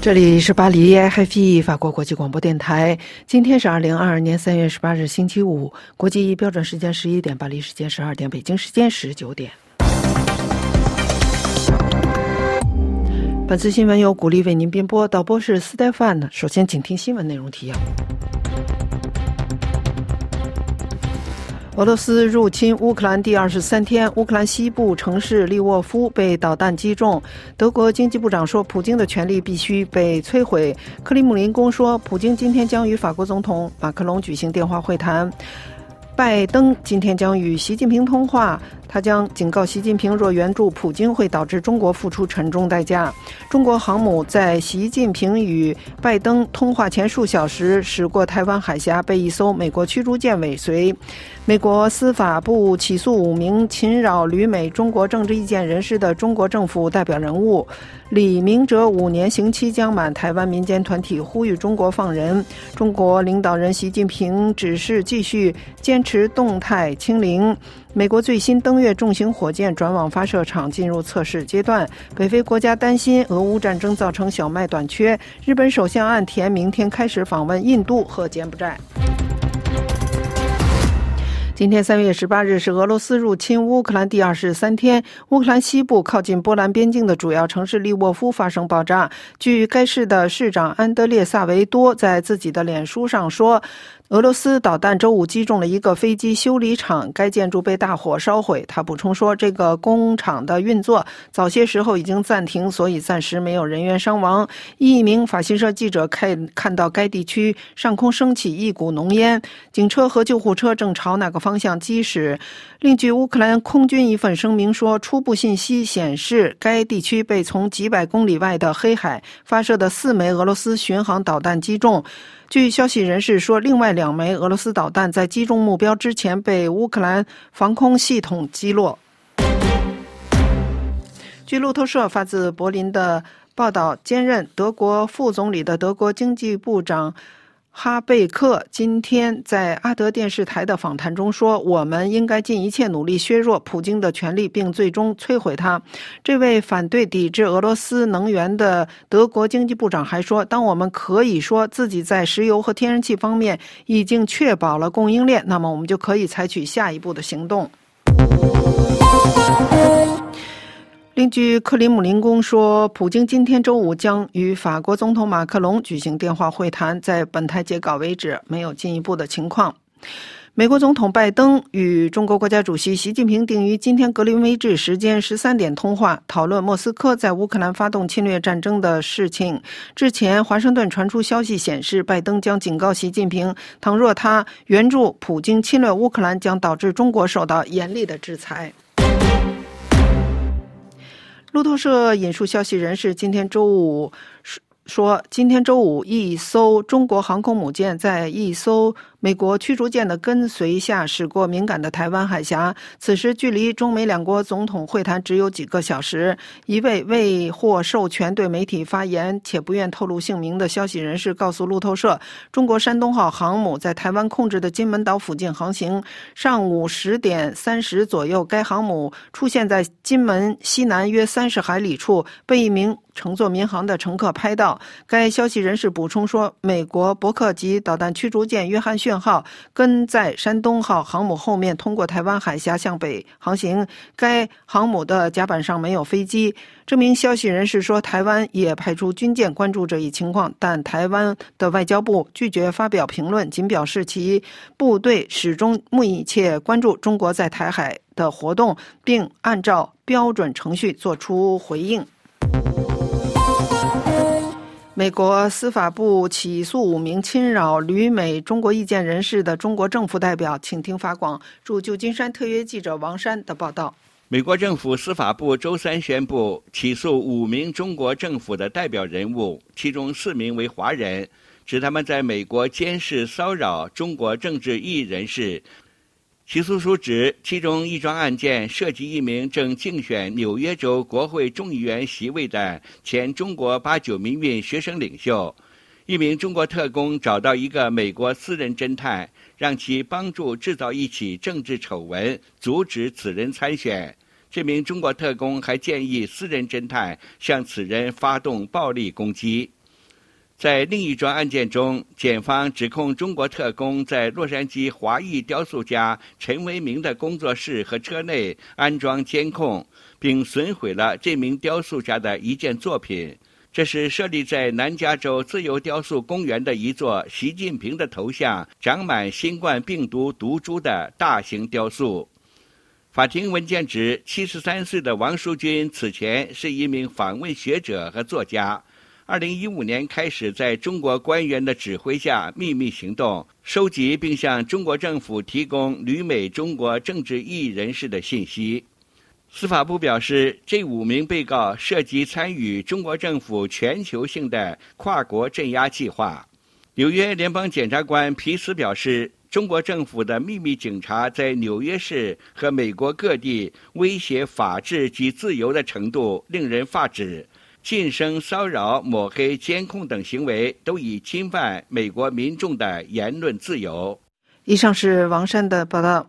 这里是巴黎 i h f e 法国国际广播电台。今天是二零二二年三月十八日，星期五，国际标准时间十一点，巴黎时间十二点，北京时间十九点。本次新闻由鼓励为您编播，导播是斯戴范。首先，请听新闻内容提要。俄罗斯入侵乌克兰第二十三天，乌克兰西部城市利沃夫被导弹击中。德国经济部长说，普京的权力必须被摧毁。克里姆林宫说，普京今天将与法国总统马克龙举行电话会谈。拜登今天将与习近平通话。他将警告习近平，若援助普京会导致中国付出沉重代价。中国航母在习近平与拜登通话前数小时驶过台湾海峡，被一艘美国驱逐舰尾随。美国司法部起诉五名侵扰旅美中国政治意见人士的中国政府代表人物。李明哲五年刑期将满，台湾民间团体呼吁中国放人。中国领导人习近平指示继续坚持动态清零。美国最新登月重型火箭转往发射场进入测试阶段。北非国家担心俄乌战争造成小麦短缺。日本首相岸田明天开始访问印度和柬埔寨。今天三月十八日是俄罗斯入侵乌克兰第二十三天。乌克兰西部靠近波兰边境的主要城市利沃夫发生爆炸。据该市的市长安德烈萨维多在自己的脸书上说。俄罗斯导弹周五击中了一个飞机修理厂，该建筑被大火烧毁。他补充说，这个工厂的运作早些时候已经暂停，所以暂时没有人员伤亡。一名法新社记者看看到该地区上空升起一股浓烟，警车和救护车正朝那个方向疾驶。另据乌克兰空军一份声明说，初步信息显示，该地区被从几百公里外的黑海发射的四枚俄罗斯巡航导弹击中。据消息人士说，另外两枚俄罗斯导弹在击中目标之前被乌克兰防空系统击落。据路透社发自柏林的报道，兼任德国副总理的德国经济部长。哈贝克今天在阿德电视台的访谈中说：“我们应该尽一切努力削弱普京的权力，并最终摧毁他。”这位反对抵制俄罗斯能源的德国经济部长还说：“当我们可以说自己在石油和天然气方面已经确保了供应链，那么我们就可以采取下一步的行动。”另据克里姆林宫说，普京今天周五将与法国总统马克龙举行电话会谈。在本台截稿为止，没有进一步的情况。美国总统拜登与中国国家主席习近平定于今天格林威治时间十三点通话，讨论莫斯科在乌克兰发动侵略战争的事情。之前，华盛顿传出消息显示，拜登将警告习近平，倘若他援助普京侵略乌克兰，将导致中国受到严厉的制裁。路透社引述消息人士今天周五说，今天周五，一艘中国航空母舰在一艘。美国驱逐舰的跟随下驶过敏感的台湾海峡，此时距离中美两国总统会谈只有几个小时。一位未获授权对媒体发言且不愿透露姓名的消息人士告诉路透社，中国山东号航母在台湾控制的金门岛附近航行。上午十点三十左右，该航母出现在金门西南约三十海里处，被一名乘坐民航的乘客拍到。该消息人士补充说，美国伯克级导弹驱逐舰约翰逊。号跟在山东号航母后面，通过台湾海峡向北航行。该航母的甲板上没有飞机。这名消息人士说，台湾也派出军舰关注这一情况，但台湾的外交部拒绝发表评论，仅表示其部队始终密切关注中国在台海的活动，并按照标准程序作出回应。美国司法部起诉五名侵扰旅美中国意见人士的中国政府代表，请听法广驻旧金山特约记者王山的报道。美国政府司法部周三宣布起诉五名中国政府的代表人物，其中四名为华人，指他们在美国监视骚扰中国政治异议人士。起诉书指，其中一桩案件涉及一名正竞选纽约州国会众议员席位的前中国八九民运学生领袖。一名中国特工找到一个美国私人侦探，让其帮助制造一起政治丑闻，阻止此人参选。这名中国特工还建议私人侦探向此人发动暴力攻击。在另一桩案件中，检方指控中国特工在洛杉矶华裔雕塑家陈为民的工作室和车内安装监控，并损毁了这名雕塑家的一件作品。这是设立在南加州自由雕塑公园的一座习近平的头像长满新冠病毒毒株的大型雕塑。法庭文件指，七十三岁的王淑君此前是一名访问学者和作家。二零一五年开始，在中国官员的指挥下秘密行动，收集并向中国政府提供旅美中国政治异议人士的信息。司法部表示，这五名被告涉及参与中国政府全球性的跨国镇压计划。纽约联邦检察官皮斯表示，中国政府的秘密警察在纽约市和美国各地威胁法治及自由的程度令人发指。晋升、骚扰、抹黑、监控等行为，都已侵犯美国民众的言论自由。以上是王珊的报道。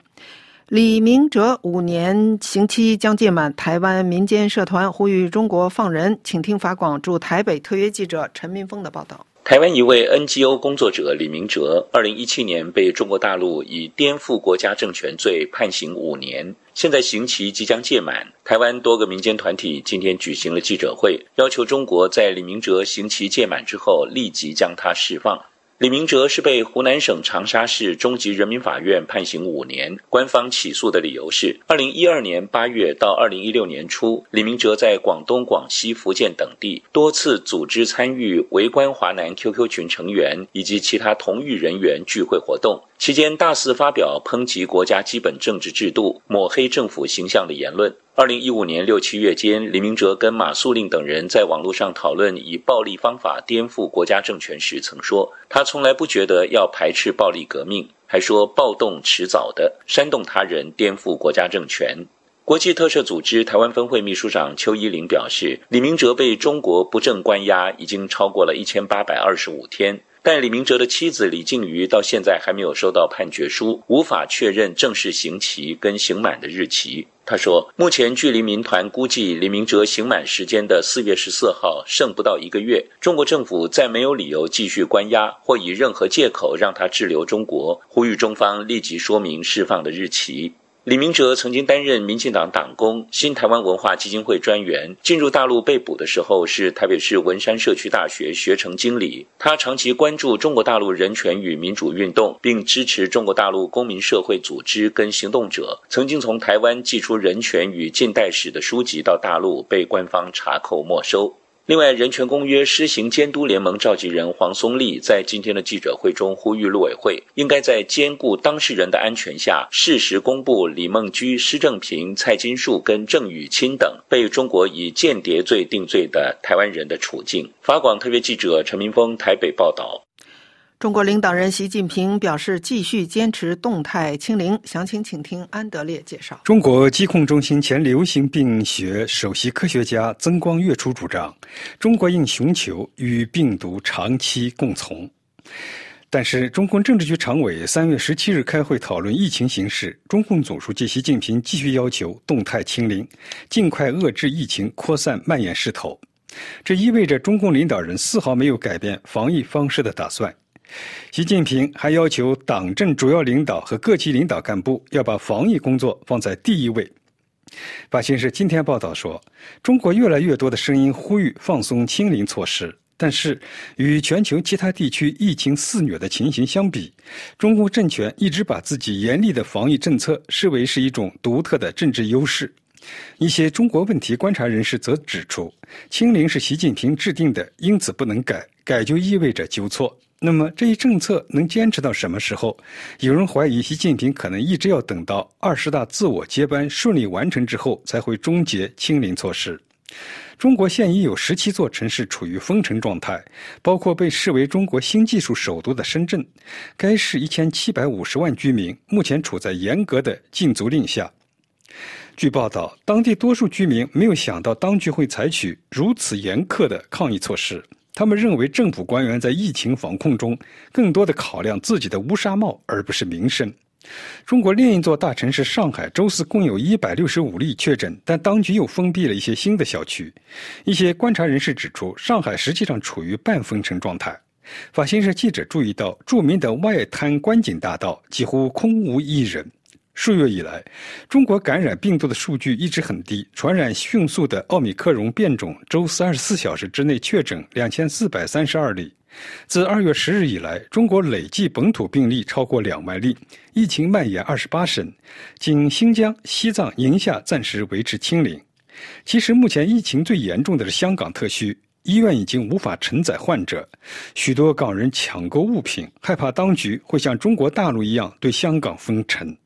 李明哲五年刑期将届满，台湾民间社团呼吁中国放人，请听法广驻台北特约记者陈明峰的报道。台湾一位 NGO 工作者李明哲，二零一七年被中国大陆以颠覆国家政权罪判刑五年，现在刑期即将届满。台湾多个民间团体今天举行了记者会，要求中国在李明哲刑期届满之后立即将他释放。李明哲是被湖南省长沙市中级人民法院判刑五年。官方起诉的理由是，二零一二年八月到二零一六年初，李明哲在广东、广西、福建等地多次组织参与围观华南 QQ 群成员以及其他同域人员聚会活动，期间大肆发表抨击国家基本政治制度、抹黑政府形象的言论。二零一五年六七月间，李明哲跟马素令等人在网络上讨论以暴力方法颠覆国家政权时，曾说他从来不觉得要排斥暴力革命，还说暴动迟早的，煽动他人颠覆国家政权。国际特赦组织台湾分会秘书长邱依林表示，李明哲被中国不正关押已经超过了一千八百二十五天。但李明哲的妻子李静瑜到现在还没有收到判决书，无法确认正式刑期跟刑满的日期。他说，目前距离民团估计李明哲刑满时间的四月十四号剩不到一个月，中国政府再没有理由继续关押或以任何借口让他滞留中国，呼吁中方立即说明释放的日期。李明哲曾经担任民进党党工、新台湾文化基金会专员。进入大陆被捕的时候，是台北市文山社区大学学程经理。他长期关注中国大陆人权与民主运动，并支持中国大陆公民社会组织跟行动者。曾经从台湾寄出人权与近代史的书籍到大陆，被官方查扣没收。另外，人权公约施行监督联盟召集人黄松立在今天的记者会中呼吁，陆委会应该在兼顾当事人的安全下，适时公布李梦居、施正平、蔡金树跟郑雨钦等被中国以间谍罪定罪的台湾人的处境。法广特约记者陈明峰台北报道。中国领导人习近平表示，继续坚持动态清零。详情，请听安德烈介绍。中国疾控中心前流行病学首席科学家曾光月初主张，中国应寻求与病毒长期共存。但是，中共政治局常委三月十七日开会讨论疫情形势，中共总书记习近平继续要求动态清零，尽快遏制疫情扩散蔓延势头。这意味着中共领导人丝毫没有改变防疫方式的打算。习近平还要求党政主要领导和各级领导干部要把防疫工作放在第一位。法新社今天报道说，中国越来越多的声音呼吁放松清零措施，但是与全球其他地区疫情肆虐的情形相比，中共政权一直把自己严厉的防疫政策视为是一种独特的政治优势。一些中国问题观察人士则指出，清零是习近平制定的，因此不能改，改就意味着纠错。那么这一政策能坚持到什么时候？有人怀疑习近平可能一直要等到二十大自我接班顺利完成之后才会终结清零措施。中国现已有十七座城市处于封城状态，包括被视为中国新技术首都的深圳。该市一千七百五十万居民目前处在严格的禁足令下。据报道，当地多数居民没有想到当局会采取如此严苛的抗疫措施。他们认为，政府官员在疫情防控中更多的考量自己的乌纱帽，而不是民生。中国另一座大城市上海，周四共有一百六十五例确诊，但当局又封闭了一些新的小区。一些观察人士指出，上海实际上处于半封城状态。法新社记者注意到，著名的外滩观景大道几乎空无一人。数月以来，中国感染病毒的数据一直很低。传染迅速的奥密克戎变种，周四二十四小时之内确诊两千四百三十二例。自二月十日以来，中国累计本土病例超过两万例，疫情蔓延二十八省，仅新疆、西藏、宁夏暂时维持清零。其实，目前疫情最严重的是香港特区，医院已经无法承载患者，许多港人抢购物品，害怕当局会像中国大陆一样对香港封城。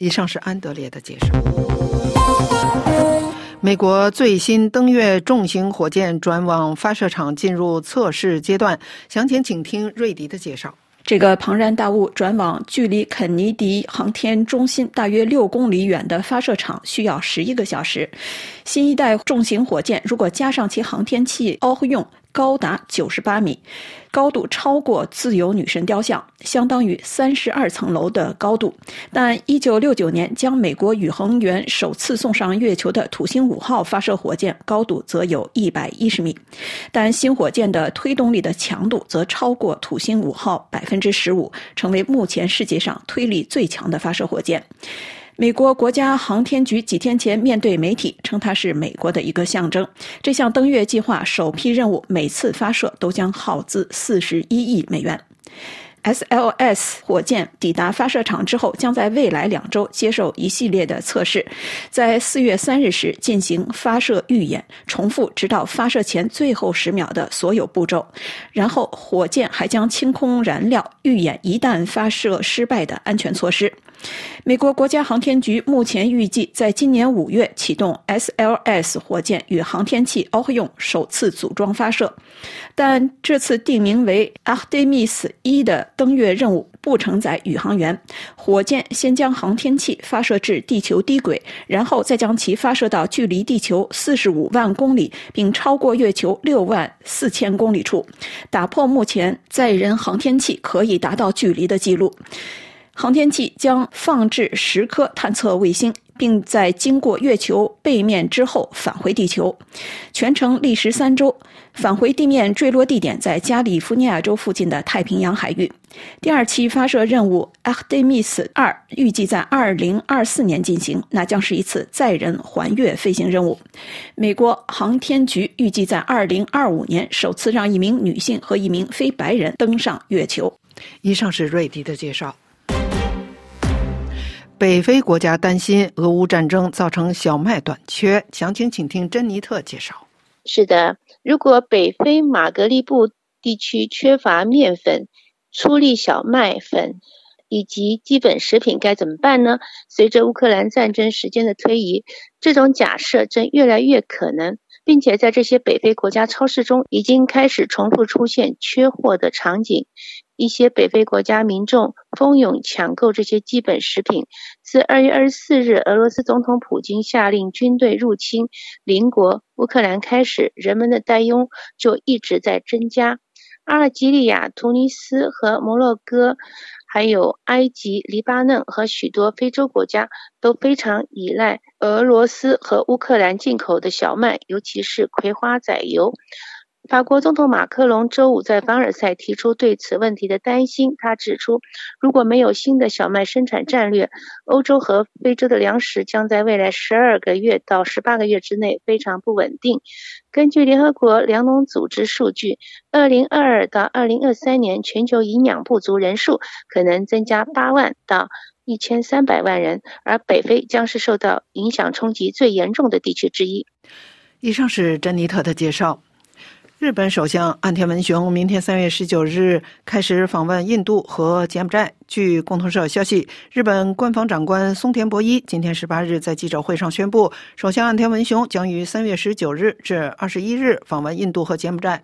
以上是安德烈的介绍。美国最新登月重型火箭转往发射场进入测试阶段，详情请听瑞迪的介绍。这个庞然大物转往距离肯尼迪航天中心大约六公里远的发射场需要十一个小时。新一代重型火箭如果加上其航天器欧用。高达九十八米，高度超过自由女神雕像，相当于三十二层楼的高度。但一九六九年将美国宇航员首次送上月球的土星五号发射火箭高度则有一百一十米，但新火箭的推动力的强度则超过土星五号百分之十五，成为目前世界上推力最强的发射火箭。美国国家航天局几天前面对媒体称，它是美国的一个象征。这项登月计划首批任务每次发射都将耗资四十一亿美元。SLS 火箭抵达发射场之后，将在未来两周接受一系列的测试，在四月三日时进行发射预演，重复直到发射前最后十秒的所有步骤。然后，火箭还将清空燃料，预演一旦发射失败的安全措施。美国国家航天局目前预计在今年五月启动 SLS 火箭与航天器 Orion 首次组装发射，但这次定名为 Artemis 一的登月任务不承载宇航员。火箭先将航天器发射至地球低轨，然后再将其发射到距离地球四十五万公里并超过月球六万四千公里处，打破目前载人航天器可以达到距离的记录。航天器将放置十颗探测卫星，并在经过月球背面之后返回地球，全程历时三周。返回地面坠落地点在加利福尼亚州附近的太平洋海域。第二期发射任务 Artemis 二预计在二零二四年进行，那将是一次载人环月飞行任务。美国航天局预计在二零二五年首次让一名女性和一名非白人登上月球。以上是瑞迪的介绍。北非国家担心俄乌战争造成小麦短缺，详情请听珍妮特介绍。是的，如果北非马格利布地区缺乏面粉、粗粒小麦粉以及基本食品，该怎么办呢？随着乌克兰战争时间的推移，这种假设正越来越可能，并且在这些北非国家超市中已经开始重复出现缺货的场景。一些北非国家民众蜂拥抢购这些基本食品。自二月二十四日，俄罗斯总统普京下令军队入侵邻国乌克兰开始，人们的担忧就一直在增加。阿尔及利亚、突尼斯和摩洛哥，还有埃及、黎巴嫩和许多非洲国家都非常依赖俄罗斯和乌克兰进口的小麦，尤其是葵花籽油。法国总统马克龙周五在凡尔赛提出对此问题的担心。他指出，如果没有新的小麦生产战略，欧洲和非洲的粮食将在未来十二个月到十八个月之内非常不稳定。根据联合国粮农组织数据，二零二二到二零二三年全球营养不足人数可能增加八万到一千三百万人，而北非将是受到影响冲击最严重的地区之一。以上是珍妮特的介绍。日本首相岸田文雄明天三月十九日开始访问印度和柬埔寨。据共同社消息，日本官方长官松田博一今天十八日在记者会上宣布，首相岸田文雄将于三月十九日至二十一日访问印度和柬埔寨。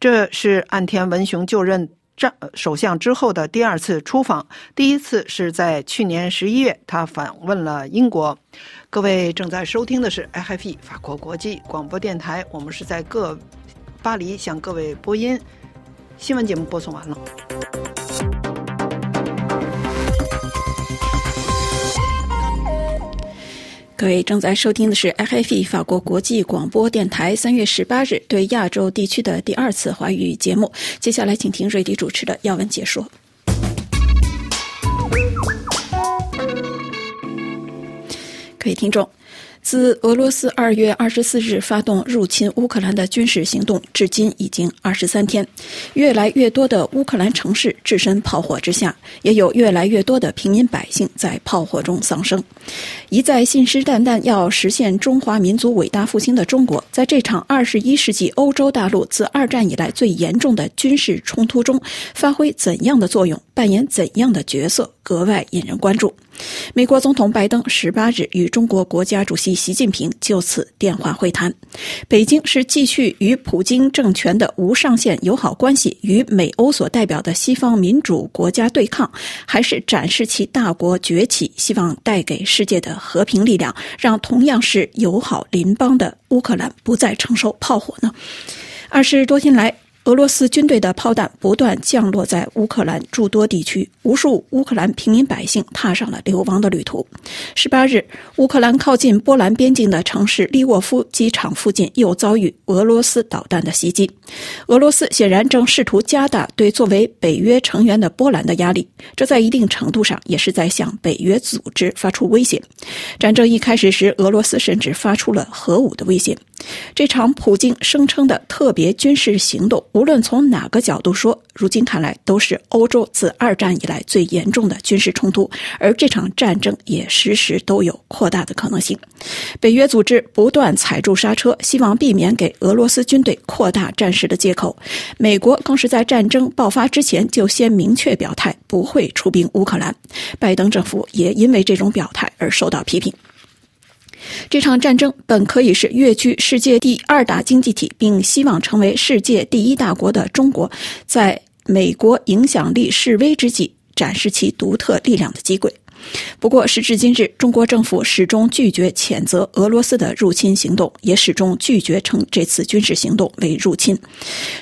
这是岸田文雄就任战首相之后的第二次出访，第一次是在去年十一月，他访问了英国。各位正在收听的是 IFP 法国国际广播电台，我们是在各。巴黎向各位播音，新闻节目播送完了。各位正在收听的是 ff 法国国际广播电台三月十八日对亚洲地区的第二次华语节目。接下来，请听瑞迪主持的要闻解说。各位听众。自俄罗斯二月二十四日发动入侵乌克兰的军事行动至今已经二十三天，越来越多的乌克兰城市置身炮火之下，也有越来越多的平民百姓在炮火中丧生。一再信誓旦旦要实现中华民族伟大复兴的中国，在这场二十一世纪欧洲大陆自二战以来最严重的军事冲突中，发挥怎样的作用，扮演怎样的角色，格外引人关注。美国总统拜登十八日与中国国家主席习近平就此电话会谈。北京是继续与普京政权的无上限友好关系与美欧所代表的西方民主国家对抗，还是展示其大国崛起，希望带给世界的和平力量，让同样是友好邻邦的乌克兰不再承受炮火呢？二十多天来。俄罗斯军队的炮弹不断降落在乌克兰诸多地区，无数乌克兰平民百姓踏上了流亡的旅途。十八日，乌克兰靠近波兰边境的城市利沃夫机场附近又遭遇俄罗斯导弹的袭击。俄罗斯显然正试图加大对作为北约成员的波兰的压力，这在一定程度上也是在向北约组织发出威胁。战争一开始时，俄罗斯甚至发出了核武的威胁。这场普京声称的特别军事行动，无论从哪个角度说，如今看来都是欧洲自二战以来最严重的军事冲突，而这场战争也时时都有扩大的可能性。北约组织不断踩住刹车，希望避免给俄罗斯军队扩大战事的借口。美国更是在战争爆发之前就先明确表态不会出兵乌克兰，拜登政府也因为这种表态而受到批评。这场战争本可以是跃居世界第二大经济体，并希望成为世界第一大国的中国，在美国影响力示威之际展示其独特力量的机会。不过，时至今日，中国政府始终拒绝谴责俄罗斯的入侵行动，也始终拒绝称这次军事行动为入侵。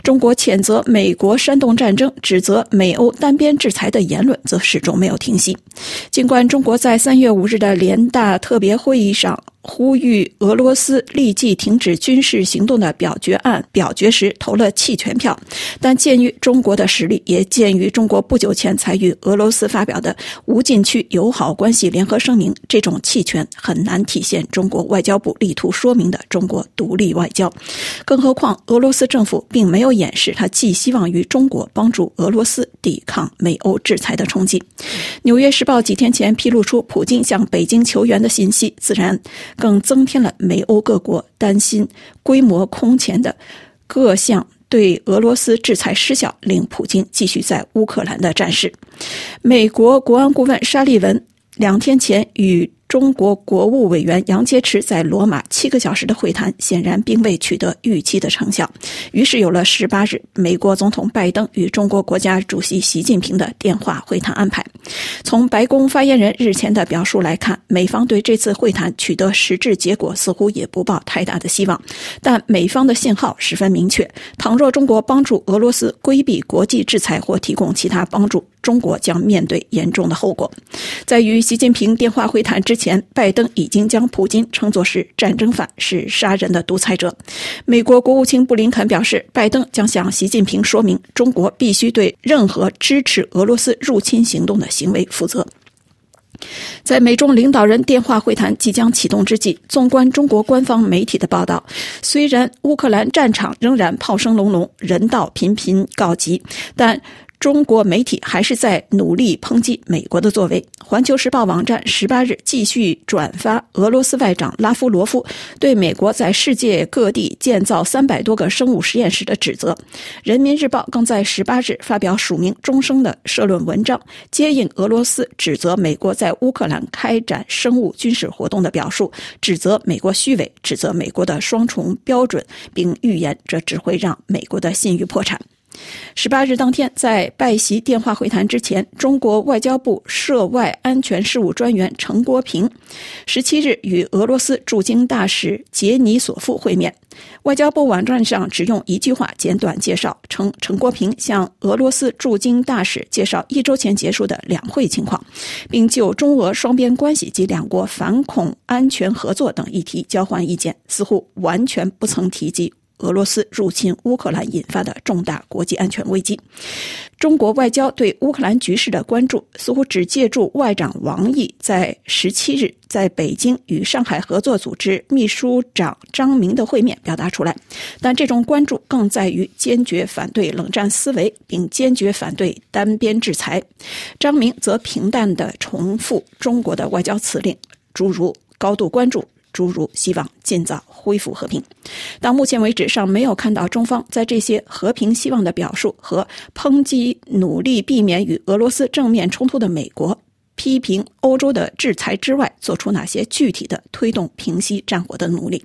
中国谴责美国煽动战争、指责美欧单边制裁的言论则始终没有停息。尽管中国在三月五日的联大特别会议上。呼吁俄罗斯立即停止军事行动的表决案表决时投了弃权票，但鉴于中国的实力，也鉴于中国不久前才与俄罗斯发表的无禁区友好关系联合声明，这种弃权很难体现中国外交部力图说明的中国独立外交。更何况，俄罗斯政府并没有掩饰他寄希望于中国帮助俄罗斯抵抗美欧制裁的冲击。《纽约时报》几天前披露出普京向北京求援的信息，自然。更增添了美欧各国担心规模空前的各项对俄罗斯制裁失效，令普京继续在乌克兰的战事。美国国安顾问沙利文两天前与。中国国务委员杨洁篪在罗马七个小时的会谈，显然并未取得预期的成效。于是有了十八日美国总统拜登与中国国家主席习近平的电话会谈安排。从白宫发言人日前的表述来看，美方对这次会谈取得实质结果似乎也不抱太大的希望。但美方的信号十分明确：倘若中国帮助俄罗斯规避国际制裁或提供其他帮助，中国将面对严重的后果。在与习近平电话会谈之前，拜登已经将普京称作是战争犯，是杀人的独裁者。美国国务卿布林肯表示，拜登将向习近平说明，中国必须对任何支持俄罗斯入侵行动的行为负责。在美中领导人电话会谈即将启动之际，纵观中国官方媒体的报道，虽然乌克兰战场仍然炮声隆隆，人道频频告急，但。中国媒体还是在努力抨击美国的作为。环球时报网站十八日继续转发俄罗斯外长拉夫罗夫对美国在世界各地建造三百多个生物实验室的指责。人民日报更在十八日发表署名终生的社论文章，接应俄罗斯指责美国在乌克兰开展生物军事活动的表述，指责美国虚伪，指责美国的双重标准，并预言这只会让美国的信誉破产。十八日当天，在拜席电话会谈之前，中国外交部涉外安全事务专员陈国平十七日与俄罗斯驻京大使杰尼索夫会面。外交部网站上只用一句话简短介绍，称陈国平向俄罗斯驻京大使介绍一周前结束的两会情况，并就中俄双边关系及两国反恐安全合作等议题交换意见，似乎完全不曾提及。俄罗斯入侵乌克兰引发的重大国际安全危机，中国外交对乌克兰局势的关注似乎只借助外长王毅在十七日在北京与上海合作组织秘书长张明的会面表达出来，但这种关注更在于坚决反对冷战思维，并坚决反对单边制裁。张明则平淡地重复中国的外交辞令，诸如高度关注。诸如希望尽早恢复和平，到目前为止尚没有看到中方在这些和平希望的表述和抨击努力避免与俄罗斯正面冲突的美国。批评欧洲的制裁之外，做出哪些具体的推动平息战火的努力？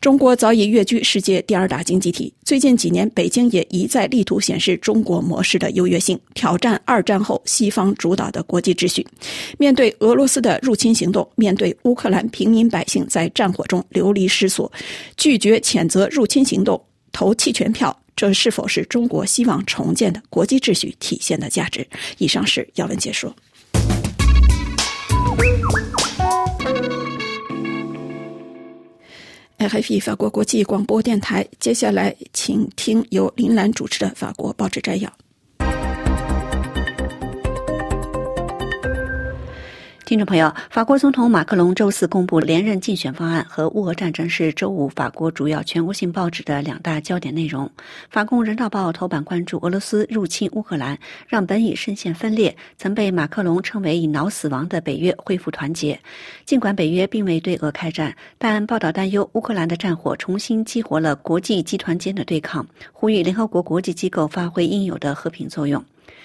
中国早已跃居世界第二大经济体。最近几年，北京也一再力图显示中国模式的优越性，挑战二战后西方主导的国际秩序。面对俄罗斯的入侵行动，面对乌克兰平民百姓在战火中流离失所，拒绝谴责入侵行动，投弃权票，这是否是中国希望重建的国际秩序体现的价值？以上是要文解说。RFI 法国国际广播电台，接下来请听由林兰主持的法国报纸摘要。听众朋友，法国总统马克龙周四公布连任竞选方案，和乌俄战争是周五法国主要全国性报纸的两大焦点内容。法共人道报头版关注俄罗斯入侵乌克兰，让本已深陷分裂、曾被马克龙称为“已脑死亡”的北约恢复团结。尽管北约并未对俄开战，但报道担忧乌克兰的战火重新激活了国际集团间的对抗，呼吁联合国国际机构发挥应有的和平作用。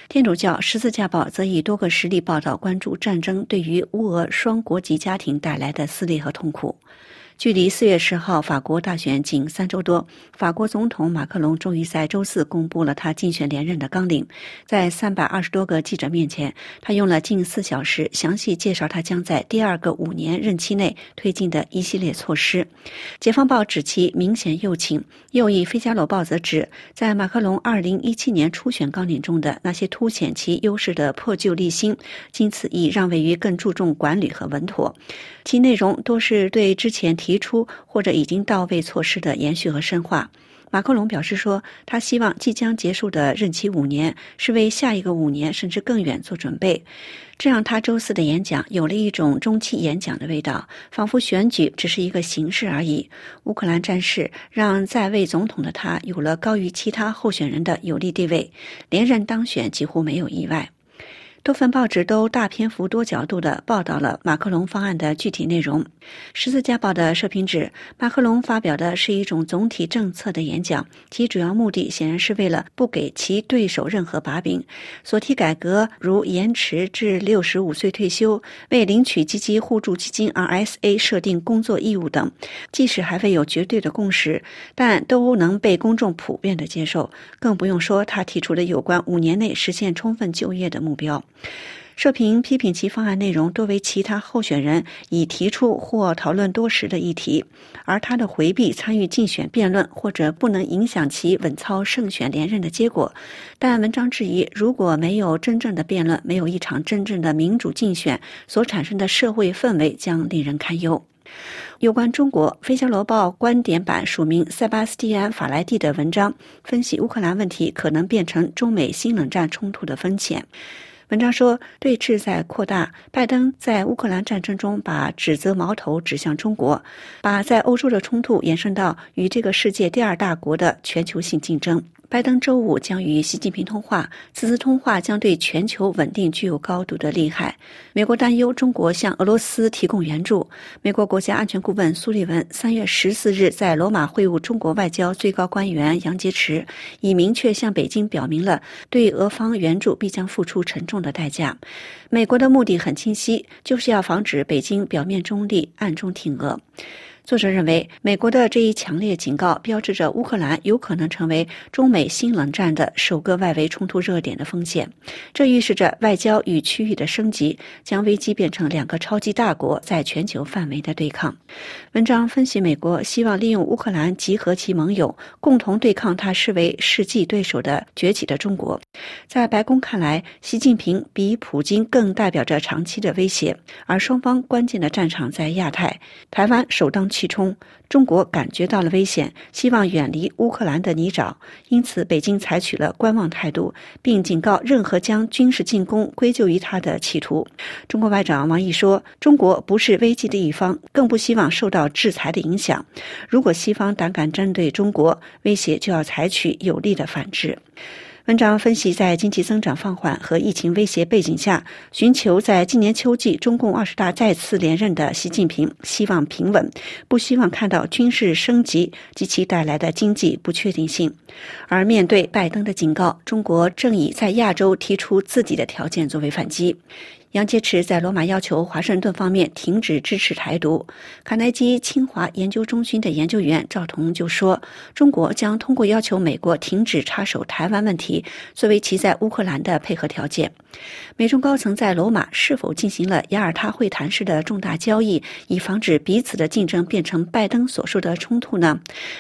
天主教十字架报则以多个实例报道关注战争对于乌俄双国籍家庭带来的撕裂和痛苦。距离四月十号法国大选仅三周多，法国总统马克龙终于在周四公布了他竞选连任的纲领。在三百二十多个记者面前，他用了近四小时详细介绍他将在第二个五年任期内推进的一系列措施。解放报指其明显右倾，右翼《费加罗报》则指，在马克龙二零一七年初选纲领中的那些凸显其优势的破旧立新，经此已让位于更注重管理和稳妥。其内容多是对之前提。提出或者已经到位措施的延续和深化。马克龙表示说，他希望即将结束的任期五年是为下一个五年甚至更远做准备。这让他周四的演讲有了一种中期演讲的味道，仿佛选举只是一个形式而已。乌克兰战事让在位总统的他有了高于其他候选人的有利地位，连任当选几乎没有意外。多份报纸都大篇幅、多角度地报道了马克龙方案的具体内容。十字架报的社评指，马克龙发表的是一种总体政策的演讲，其主要目的显然是为了不给其对手任何把柄。所提改革，如延迟至六十五岁退休、为领取积极互助基金 （RSA） 设定工作义务等，即使还未有绝对的共识，但都能被公众普遍的接受。更不用说他提出的有关五年内实现充分就业的目标。社评批评其方案内容多为其他候选人已提出或讨论多时的议题，而他的回避参与竞选辩论或者不能影响其稳操胜选连任的结果。但文章质疑，如果没有真正的辩论，没有一场真正的民主竞选，所产生的社会氛围将令人堪忧。有关中国，《费加罗报》观点版署名塞巴斯蒂安·法莱蒂的文章分析乌克兰问题可能变成中美新冷战冲突的风险。文章说，对峙在扩大。拜登在乌克兰战争中把指责矛头指向中国，把在欧洲的冲突延伸到与这个世界第二大国的全球性竞争。拜登周五将与习近平通话，此次通话将对全球稳定具有高度的利害。美国担忧中国向俄罗斯提供援助。美国国家安全顾问苏利文三月十四日在罗马会晤中国外交最高官员杨洁篪，已明确向北京表明了对俄方援助必将付出沉重的代价。美国的目的很清晰，就是要防止北京表面中立，暗中挺俄。作者认为，美国的这一强烈警告标志着乌克兰有可能成为中美新冷战的首个外围冲突热点的风险。这预示着外交与区域的升级，将危机变成两个超级大国在全球范围的对抗。文章分析，美国希望利用乌克兰集合其盟友，共同对抗他视为世纪对手的崛起的中国。在白宫看来，习近平比普京更代表着长期的威胁，而双方关键的战场在亚太，台湾首当其冲。中国感觉到了危险，希望远离乌克兰的泥沼，因此北京采取了观望态度，并警告任何将军事进攻归咎于他的企图。中国外长王毅说：“中国不是危机的一方，更不希望受到制裁的影响。如果西方胆敢针对中国，威胁就要采取有力的反制。”文章分析，在经济增长放缓和疫情威胁背景下，寻求在今年秋季中共二十大再次连任的习近平希望平稳，不希望看到军事升级及其带来的经济不确定性。而面对拜登的警告，中国正以在亚洲提出自己的条件作为反击。杨洁篪在罗马要求华盛顿方面停止支持台独。卡耐基清华研究中心的研究员赵彤就说：“中国将通过要求美国停止插手台湾问题，作为其在乌克兰的配合条件。”美中高层在罗马是否进行了雅尔塔会谈式的重大交易，以防止彼此的竞争变成拜登所说的冲突呢？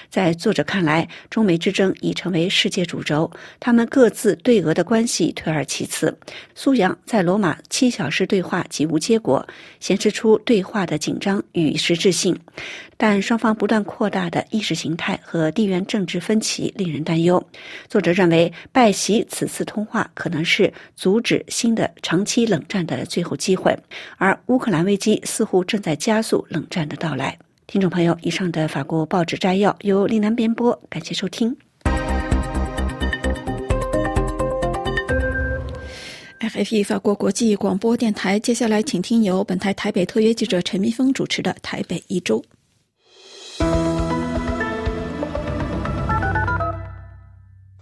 在作者看来，中美之争已成为世界主轴，他们各自对俄的关系退而其次。苏扬在罗马七小时对话即无结果，显示出对话的紧张与实质性。但双方不断扩大的意识形态和地缘政治分歧令人担忧。作者认为，拜习此次通话可能是阻止新的长期冷战的最后机会，而乌克兰危机似乎正在加速冷战的到来。听众朋友，以上的法国报纸摘要由丽南编播，感谢收听。FFE 法国国际广播电台，接下来请听由本台台北特约记者陈明峰主持的《台北一周》。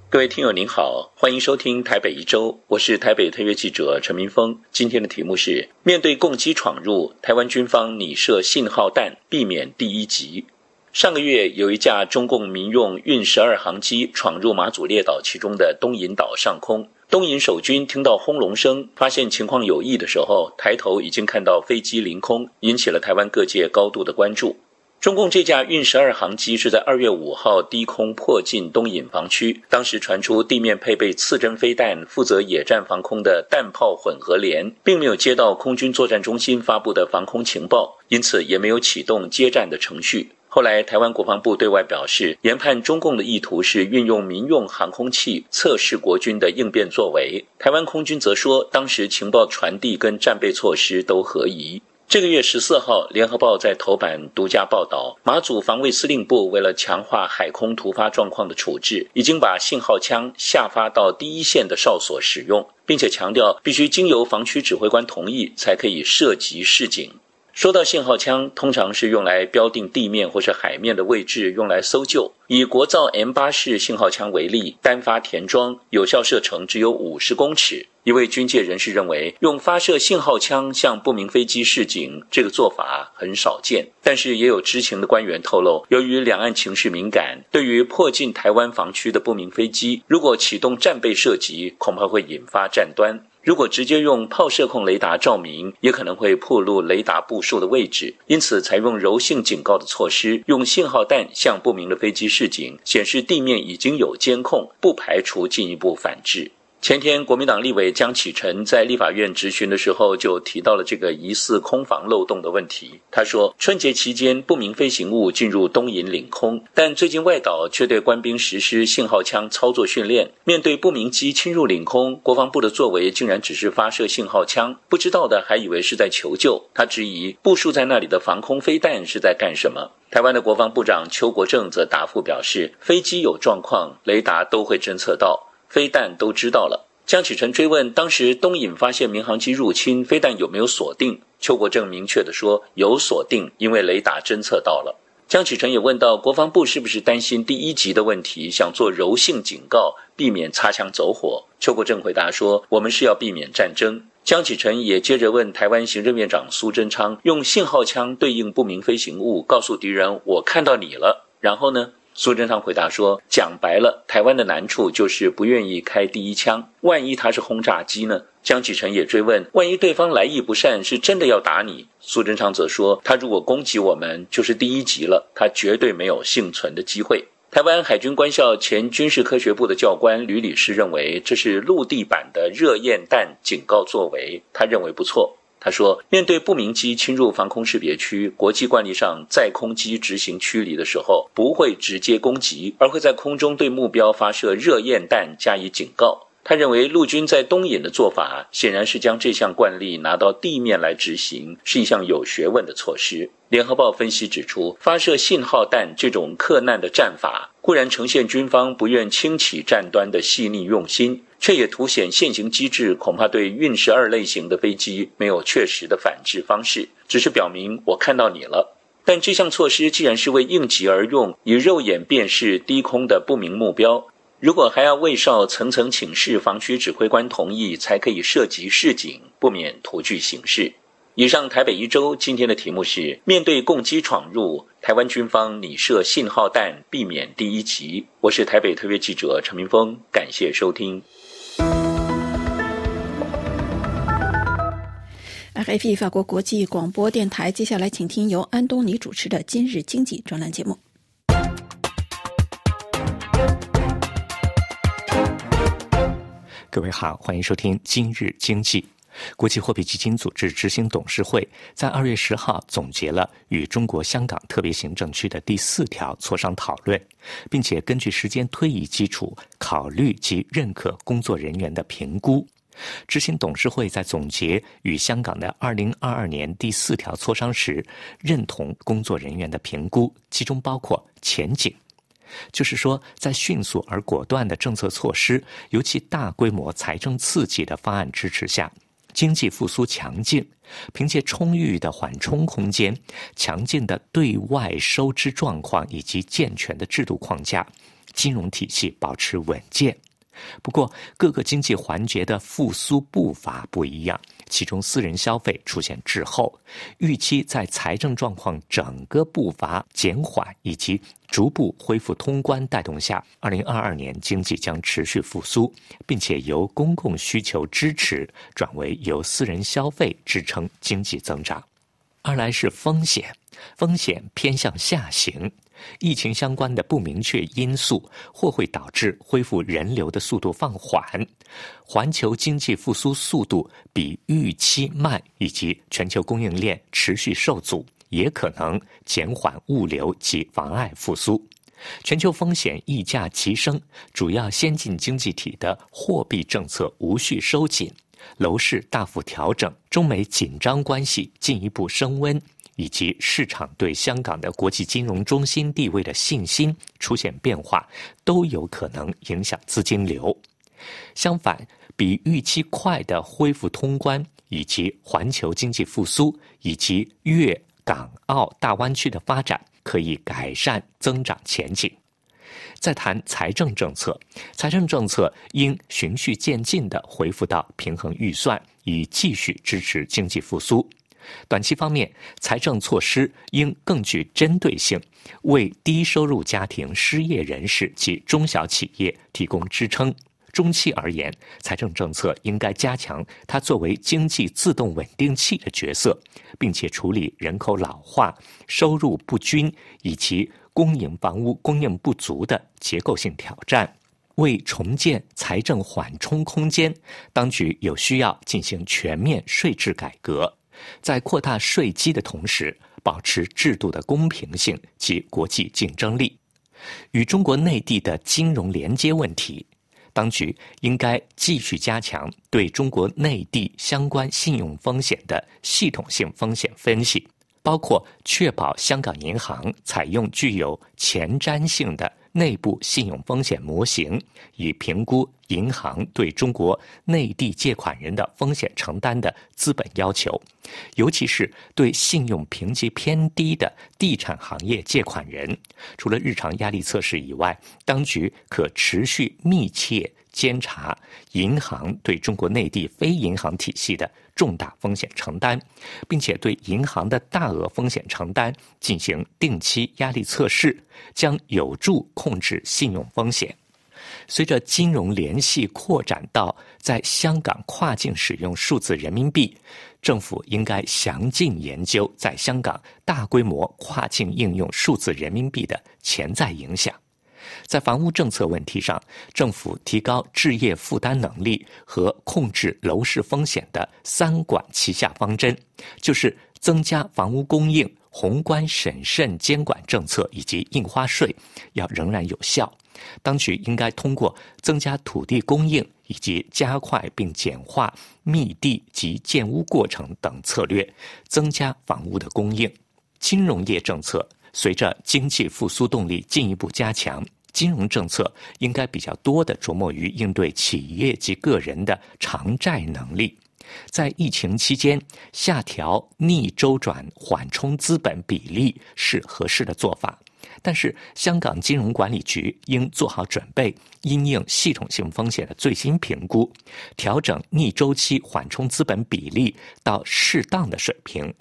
各位听友您好，欢迎收听台北一周，我是台北特约记者陈明峰。今天的题目是：面对共机闯入，台湾军方拟设信号弹，避免第一击。上个月，有一架中共民用运十二航机闯入马祖列岛其中的东引岛上空，东引守军听到轰隆声，发现情况有异的时候，抬头已经看到飞机凌空，引起了台湾各界高度的关注。中共这架运十二航机是在二月五号低空迫近东引防区，当时传出地面配备刺针飞弹，负责野战防空的弹炮混合连，并没有接到空军作战中心发布的防空情报，因此也没有启动接战的程序。后来，台湾国防部对外表示，研判中共的意图是运用民用航空器测试国军的应变作为。台湾空军则说，当时情报传递跟战备措施都合宜。这个月十四号，《联合报》在头版独家报道，马祖防卫司令部为了强化海空突发状况的处置，已经把信号枪下发到第一线的哨所使用，并且强调必须经由防区指挥官同意才可以涉及示警。说到信号枪，通常是用来标定地面或是海面的位置，用来搜救。以国造 M 八式信号枪为例，单发填装，有效射程只有五十公尺。一位军界人士认为，用发射信号枪向不明飞机示警，这个做法很少见。但是也有知情的官员透露，由于两岸情绪敏感，对于迫近台湾防区的不明飞机，如果启动战备射击，恐怕会引发战端。如果直接用炮射控雷达照明，也可能会暴露雷达部署的位置。因此，采用柔性警告的措施，用信号弹向不明的飞机示警，显示地面已经有监控，不排除进一步反制。前天，国民党立委江启臣在立法院质询的时候，就提到了这个疑似空防漏洞的问题。他说，春节期间不明飞行物进入东引领空，但最近外岛却对官兵实施信号枪操作训练。面对不明机侵入领空，国防部的作为竟然只是发射信号枪，不知道的还以为是在求救。他质疑部署在那里的防空飞弹是在干什么。台湾的国防部长邱国正则答复表示，飞机有状况，雷达都会侦测到。飞弹都知道了。江启臣追问，当时东引发现民航机入侵，飞弹有没有锁定？邱国正明确的说，有锁定，因为雷达侦测到了。江启臣也问到，国防部是不是担心第一级的问题，想做柔性警告，避免擦枪走火？邱国正回答说，我们是要避免战争。江启臣也接着问台湾行政院长苏贞昌，用信号枪对应不明飞行物，告诉敌人我看到你了。然后呢？苏贞昌回答说：“讲白了，台湾的难处就是不愿意开第一枪。万一他是轰炸机呢？”江启臣也追问：“万一对方来意不善，是真的要打你？”苏贞昌则说：“他如果攻击我们，就是第一级了，他绝对没有幸存的机会。”台湾海军官校前军事科学部的教官吕理师认为，这是陆地版的热焰弹警告作为，他认为不错。他说：“面对不明机侵入防空识别区，国际惯例上在空机执行驱离的时候，不会直接攻击，而会在空中对目标发射热焰弹加以警告。”他认为陆军在东引的做法，显然是将这项惯例拿到地面来执行，是一项有学问的措施。联合报分析指出，发射信号弹这种克难的战法，固然呈现军方不愿轻启战端的细腻用心。却也凸显现行机制恐怕对运十二类型的飞机没有确实的反制方式，只是表明我看到你了。但这项措施既然是为应急而用，以肉眼辨识低空的不明目标，如果还要未少层层请示防区指挥官同意才可以涉及示警，不免徒具形式。以上台北一周今天的题目是：面对共机闯入，台湾军方拟设信号弹，避免第一集。我是台北特约记者陈明峰，感谢收听。RFI 法国国际广播电台，接下来请听由安东尼主持的《今日经济》专栏节目。各位好，欢迎收听《今日经济》。国际货币基金组织执行董事会在二月十号总结了与中国香港特别行政区的第四条磋商讨论，并且根据时间推移基础考虑及认可工作人员的评估。执行董事会在总结与香港的二零二二年第四条磋商时，认同工作人员的评估，其中包括前景，就是说，在迅速而果断的政策措施，尤其大规模财政刺激的方案支持下，经济复苏强劲，凭借充裕的缓冲空间、强劲的对外收支状况以及健全的制度框架，金融体系保持稳健。不过，各个经济环节的复苏步伐不一样，其中私人消费出现滞后，预期在财政状况整个步伐减缓以及逐步恢复通关带动下，二零二二年经济将持续复苏，并且由公共需求支持转为由私人消费支撑经济增长。二来是风险，风险偏向下行。疫情相关的不明确因素或会导致恢复人流的速度放缓，环球经济复苏速度比预期慢，以及全球供应链持续受阻，也可能减缓物流及妨碍复苏。全球风险溢价齐升，主要先进经济体的货币政策无序收紧，楼市大幅调整，中美紧张关系进一步升温。以及市场对香港的国际金融中心地位的信心出现变化，都有可能影响资金流。相反，比预期快的恢复通关，以及环球经济复苏，以及粤港澳大湾区的发展，可以改善增长前景。再谈财政政策，财政政策应循序渐进地恢复到平衡预算，以继续支持经济复苏。短期方面，财政措施应更具针对性，为低收入家庭、失业人士及中小企业提供支撑。中期而言，财政政策应该加强它作为经济自动稳定器的角色，并且处理人口老化、收入不均以及公营房屋供应不足的结构性挑战。为重建财政缓冲空间，当局有需要进行全面税制改革。在扩大税基的同时，保持制度的公平性及国际竞争力。与中国内地的金融连接问题，当局应该继续加强对中国内地相关信用风险的系统性风险分析，包括确保香港银行采用具有前瞻性的。内部信用风险模型，以评估银行对中国内地借款人的风险承担的资本要求，尤其是对信用评级偏低的地产行业借款人。除了日常压力测试以外，当局可持续密切监察银行对中国内地非银行体系的重大风险承担，并且对银行的大额风险承担进行定期压力测试，将有助控制信用风险。随着金融联系扩展到在香港跨境使用数字人民币，政府应该详尽研究在香港大规模跨境应用数字人民币的潜在影响。在房屋政策问题上，政府提高置业负担能力和控制楼市风险的“三管齐下”方针，就是增加房屋供应、宏观审慎监管政策以及印花税，要仍然有效。当局应该通过增加土地供应以及加快并简化密地及建屋过程等策略，增加房屋的供应。金融业政策随着经济复苏动力进一步加强，金融政策应该比较多的琢磨于应对企业及个人的偿债能力。在疫情期间，下调逆周转缓冲资本比例是合适的做法。但是，香港金融管理局应做好准备，因应系统性风险的最新评估，调整逆周期缓冲资本比例到适当的水平。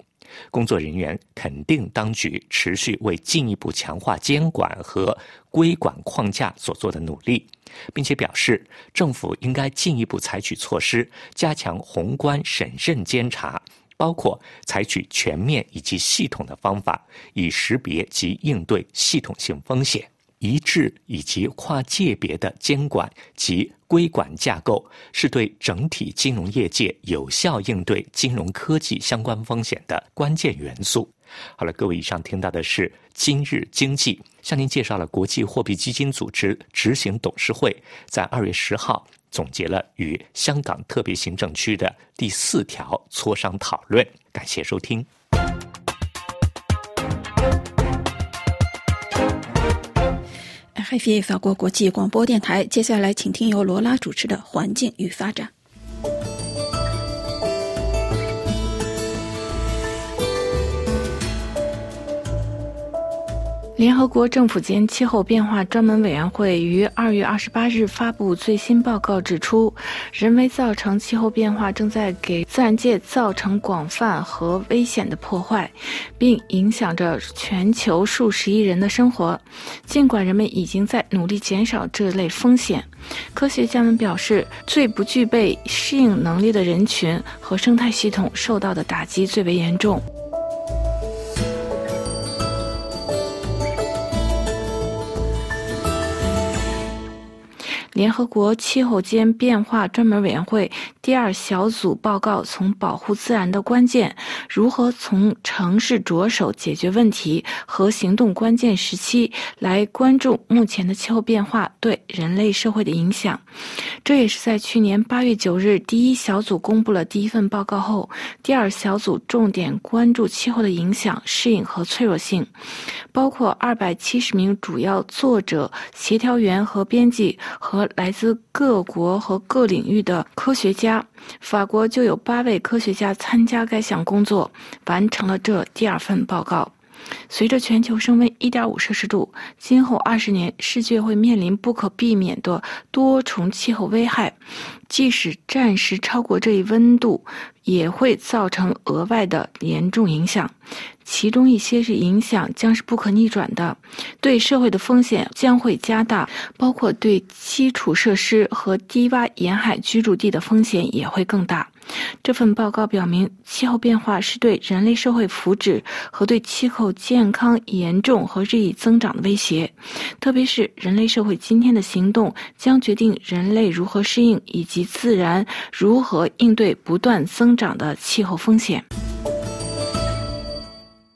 工作人员肯定当局持续为进一步强化监管和规管框架所做的努力，并且表示政府应该进一步采取措施，加强宏观审慎监察。包括采取全面以及系统的方法，以识别及应对系统性风险。一致以及跨界别的监管及规管架构，是对整体金融业界有效应对金融科技相关风险的关键元素。好了，各位，以上听到的是今日经济，向您介绍了国际货币基金组织执行董事会在二月十号。总结了与香港特别行政区的第四条磋商讨论。感谢收听。海飞法国国际广播电台，接下来请听由罗拉主持的《环境与发展》。联合国政府间气候变化专门委员会于二月二十八日发布最新报告，指出，人为造成气候变化正在给自然界造成广泛和危险的破坏，并影响着全球数十亿人的生活。尽管人们已经在努力减少这类风险，科学家们表示，最不具备适应能力的人群和生态系统受到的打击最为严重。联合国气候间变化专门委员会第二小组报告从保护自然的关键，如何从城市着手解决问题和行动关键时期来关注目前的气候变化对人类社会的影响。这也是在去年八月九日第一小组公布了第一份报告后，第二小组重点关注气候的影响、适应和脆弱性，包括二百七十名主要作者、协调员和编辑和。来自各国和各领域的科学家，法国就有八位科学家参加该项工作，完成了这第二份报告。随着全球升温1.5摄氏度，今后二十年世界会面临不可避免的多重气候危害。即使暂时超过这一温度，也会造成额外的严重影响。其中一些是影响将是不可逆转的，对社会的风险将会加大，包括对基础设施和低洼沿海居住地的风险也会更大。这份报告表明，气候变化是对人类社会福祉和对气候健康严重和日益增长的威胁，特别是人类社会今天的行动将决定人类如何适应以及自然如何应对不断增长的气候风险。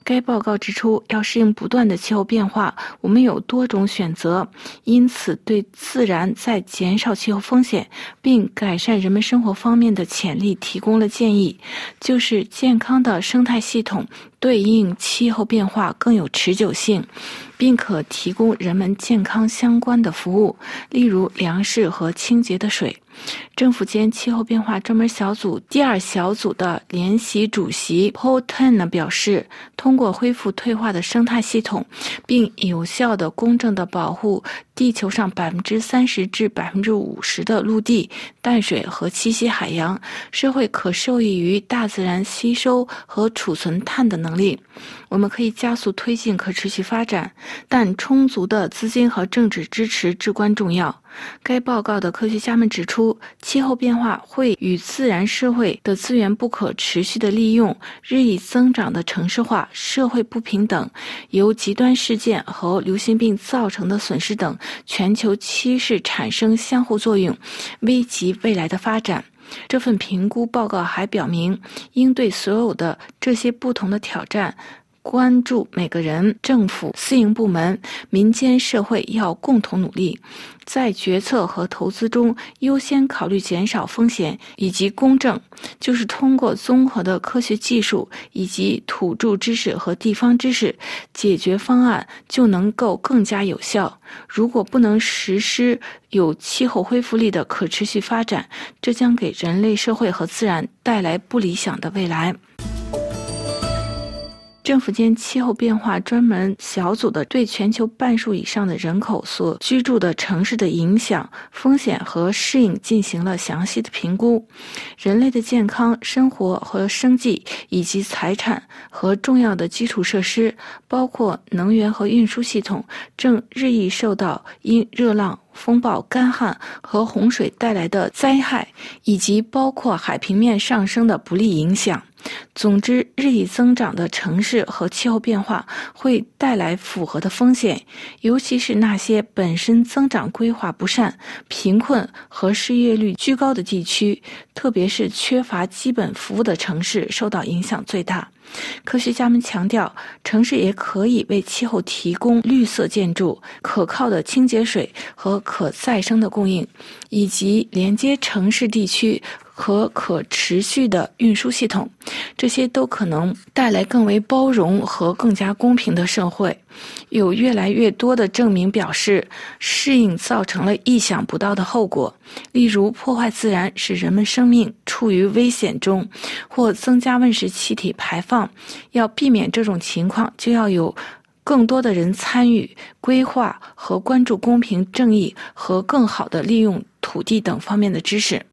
该报告指出，要适应不断的气候变化，我们有多种选择。因此，对自然在减少气候风险并改善人们生活方面的潜力提供了建议，就是健康的生态系统、对应气候变化更有持久性。并可提供人们健康相关的服务，例如粮食和清洁的水。政府间气候变化专门小组第二小组的联席主席 Paul Ten 呢表示，通过恢复退化的生态系统，并有效的、公正的保护地球上百分之三十至百分之五十的陆地、淡水和栖息海洋，社会可受益于大自然吸收和储存碳的能力。我们可以加速推进可持续发展。但充足的资金和政治支持至关重要。该报告的科学家们指出，气候变化会与自然社会的资源不可持续的利用、日益增长的城市化、社会不平等、由极端事件和流行病造成的损失等全球趋势产生相互作用，危及未来的发展。这份评估报告还表明，应对所有的这些不同的挑战。关注每个人、政府、私营部门、民间社会要共同努力，在决策和投资中优先考虑减少风险以及公正，就是通过综合的科学技术以及土著知识和地方知识，解决方案就能够更加有效。如果不能实施有气候恢复力的可持续发展，这将给人类社会和自然带来不理想的未来。政府间气候变化专门小组的对全球半数以上的人口所居住的城市的影响、风险和适应进行了详细的评估。人类的健康、生活和生计，以及财产和重要的基础设施，包括能源和运输系统，正日益受到因热浪、风暴、干旱和洪水带来的灾害，以及包括海平面上升的不利影响。总之，日益增长的城市和气候变化会带来复合的风险，尤其是那些本身增长规划不善、贫困和失业率居高的地区，特别是缺乏基本服务的城市受到影响最大。科学家们强调，城市也可以为气候提供绿色建筑、可靠的清洁水和可再生的供应，以及连接城市地区。和可持续的运输系统，这些都可能带来更为包容和更加公平的社会。有越来越多的证明表示，适应造成了意想不到的后果，例如破坏自然使人们生命处于危险中，或增加温室气体排放。要避免这种情况，就要有更多的人参与规划和关注公平正义和更好的利用土地等方面的知识。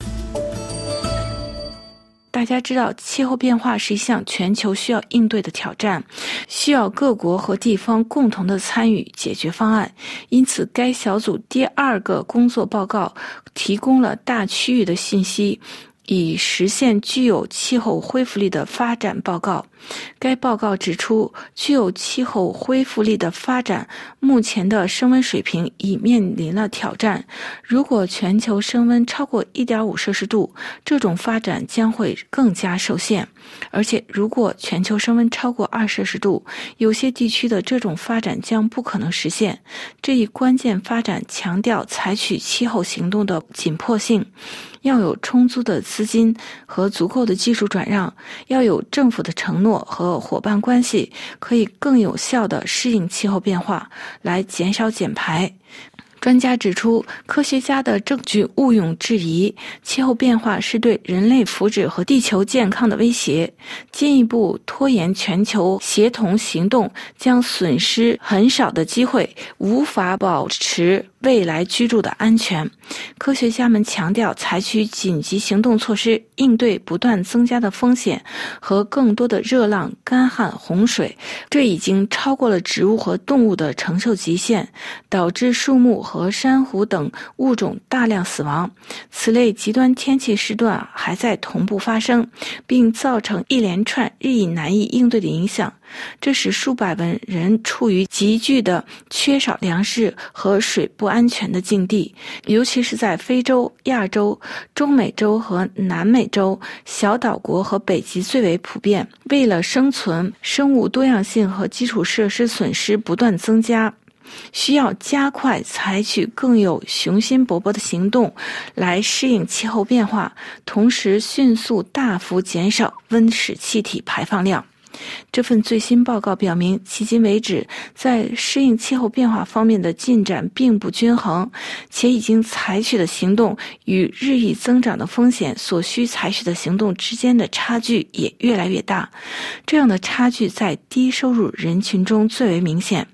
大家知道，气候变化是一项全球需要应对的挑战，需要各国和地方共同的参与解决方案。因此，该小组第二个工作报告提供了大区域的信息。以实现具有气候恢复力的发展报告。该报告指出，具有气候恢复力的发展，目前的升温水平已面临了挑战。如果全球升温超过1.5摄氏度，这种发展将会更加受限。而且，如果全球升温超过2摄氏度，有些地区的这种发展将不可能实现。这一关键发展强调采取气候行动的紧迫性。要有充足的资金和足够的技术转让，要有政府的承诺和伙伴关系，可以更有效地适应气候变化，来减少减排。专家指出，科学家的证据毋庸置疑，气候变化是对人类福祉和地球健康的威胁。进一步拖延全球协同行动，将损失很少的机会，无法保持。未来居住的安全，科学家们强调采取紧急行动措施应对不断增加的风险和更多的热浪、干旱、洪水。这已经超过了植物和动物的承受极限，导致树木和珊瑚等物种大量死亡。此类极端天气时段还在同步发生，并造成一连串日益难以应对的影响。这使数百万人处于急剧的缺少粮食和水不安全的境地，尤其是在非洲、亚洲、中美洲和南美洲小岛国和北极最为普遍。为了生存，生物多样性和基础设施损失不断增加，需要加快采取更有雄心勃勃的行动来适应气候变化，同时迅速大幅减少温室气体排放量。这份最新报告表明，迄今为止，在适应气候变化方面的进展并不均衡，且已经采取的行动与日益增长的风险所需采取的行动之间的差距也越来越大。这样的差距在低收入人群中最为明显。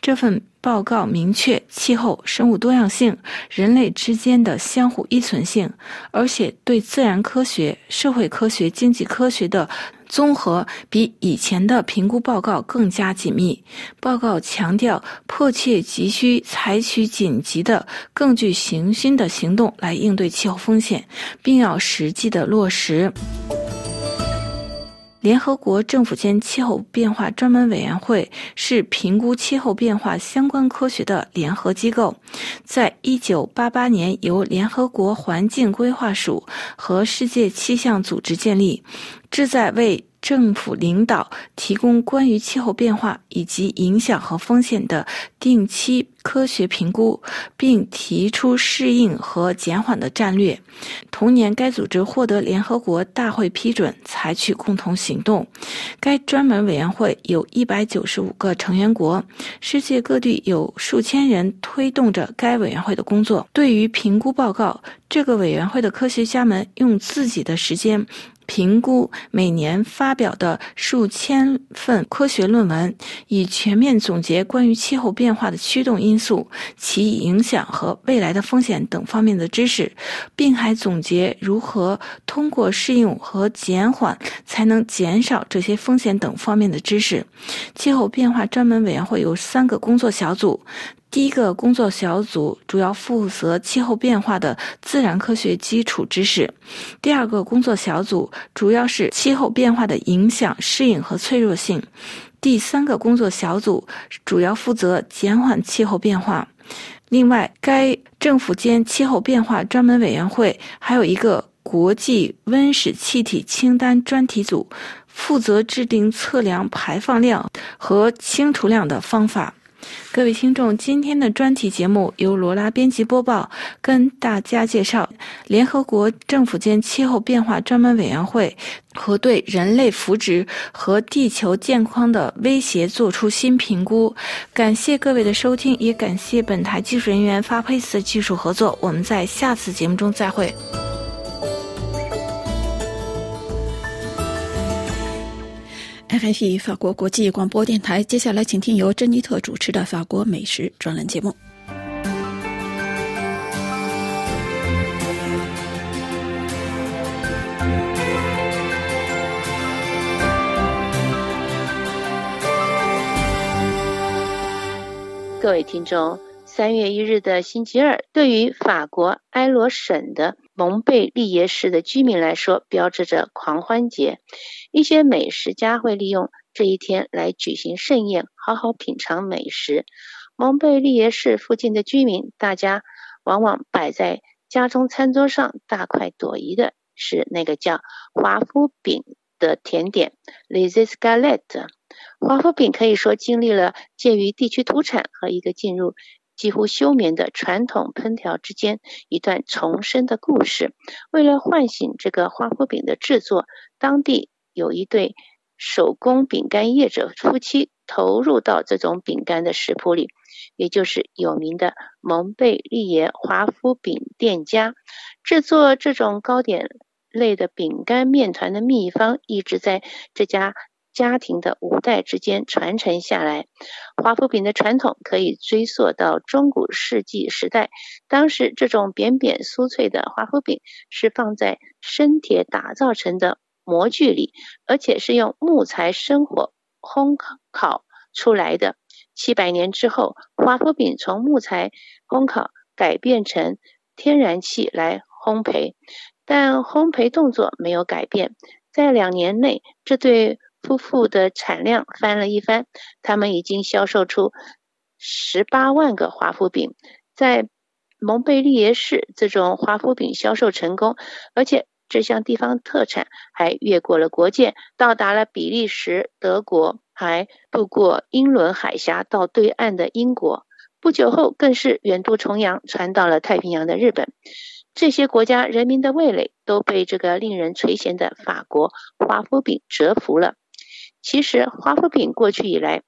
这份报告明确气候、生物多样性、人类之间的相互依存性，而且对自然科学、社会科学、经济科学的综合比以前的评估报告更加紧密。报告强调，迫切急需采取紧急的、更具行心的行动来应对气候风险，并要实际的落实。联合国政府间气候变化专门委员会是评估气候变化相关科学的联合机构，在一九八八年由联合国环境规划署和世界气象组织建立，旨在为。政府领导提供关于气候变化以及影响和风险的定期科学评估，并提出适应和减缓的战略。同年，该组织获得联合国大会批准，采取共同行动。该专门委员会有一百九十五个成员国，世界各地有数千人推动着该委员会的工作。对于评估报告，这个委员会的科学家们用自己的时间。评估每年发表的数千份科学论文，以全面总结关于气候变化的驱动因素、其影响和未来的风险等方面的知识，并还总结如何通过适应和减缓才能减少这些风险等方面的知识。气候变化专门委员会有三个工作小组。第一个工作小组主要负责气候变化的自然科学基础知识，第二个工作小组主要是气候变化的影响、适应和脆弱性，第三个工作小组主要负责减缓气候变化。另外，该政府间气候变化专门委员会还有一个国际温室气体清单专题组，负责制定测量排放量和清除量的方法。各位听众，今天的专题节目由罗拉编辑播报，跟大家介绍联合国政府间气候变化专门委员会和对人类福祉和地球健康的威胁作出新评估。感谢各位的收听，也感谢本台技术人员发配斯的技术合作。我们在下次节目中再会。FFE 法国国际广播电台，接下来请听由珍妮特主持的法国美食专栏节目。各位听众，三月一日的星期二，对于法国埃罗省的蒙贝利耶市的居民来说，标志着狂欢节。一些美食家会利用这一天来举行盛宴，好好品尝美食。蒙贝利耶市附近的居民，大家往往摆在家中餐桌上大快朵颐的是那个叫华夫饼的甜点 l i z i s galette 华夫饼可以说经历了介于地区土产和一个进入几乎休眠的传统烹调之间一段重生的故事。为了唤醒这个华夫饼的制作，当地。有一对手工饼干业者夫妻投入到这种饼干的食谱里，也就是有名的蒙贝利耶华夫饼店家制作这种糕点类的饼干面团的秘方，一直在这家家庭的五代之间传承下来。华夫饼的传统可以追溯到中古世纪时代，当时这种扁扁酥脆的华夫饼是放在生铁打造成的。模具里，而且是用木材生火烘烤出来的。七百年之后，华夫饼从木材烘烤改变成天然气来烘焙，但烘焙动作没有改变。在两年内，这对夫妇的产量翻了一番，他们已经销售出十八万个华夫饼。在蒙贝利耶市，这种华夫饼销售成功，而且。这项地方特产还越过了国界，到达了比利时、德国，还渡过英伦海峡到对岸的英国。不久后，更是远渡重洋，传到了太平洋的日本。这些国家人民的味蕾都被这个令人垂涎的法国华夫饼折服了。其实华夫饼过去以来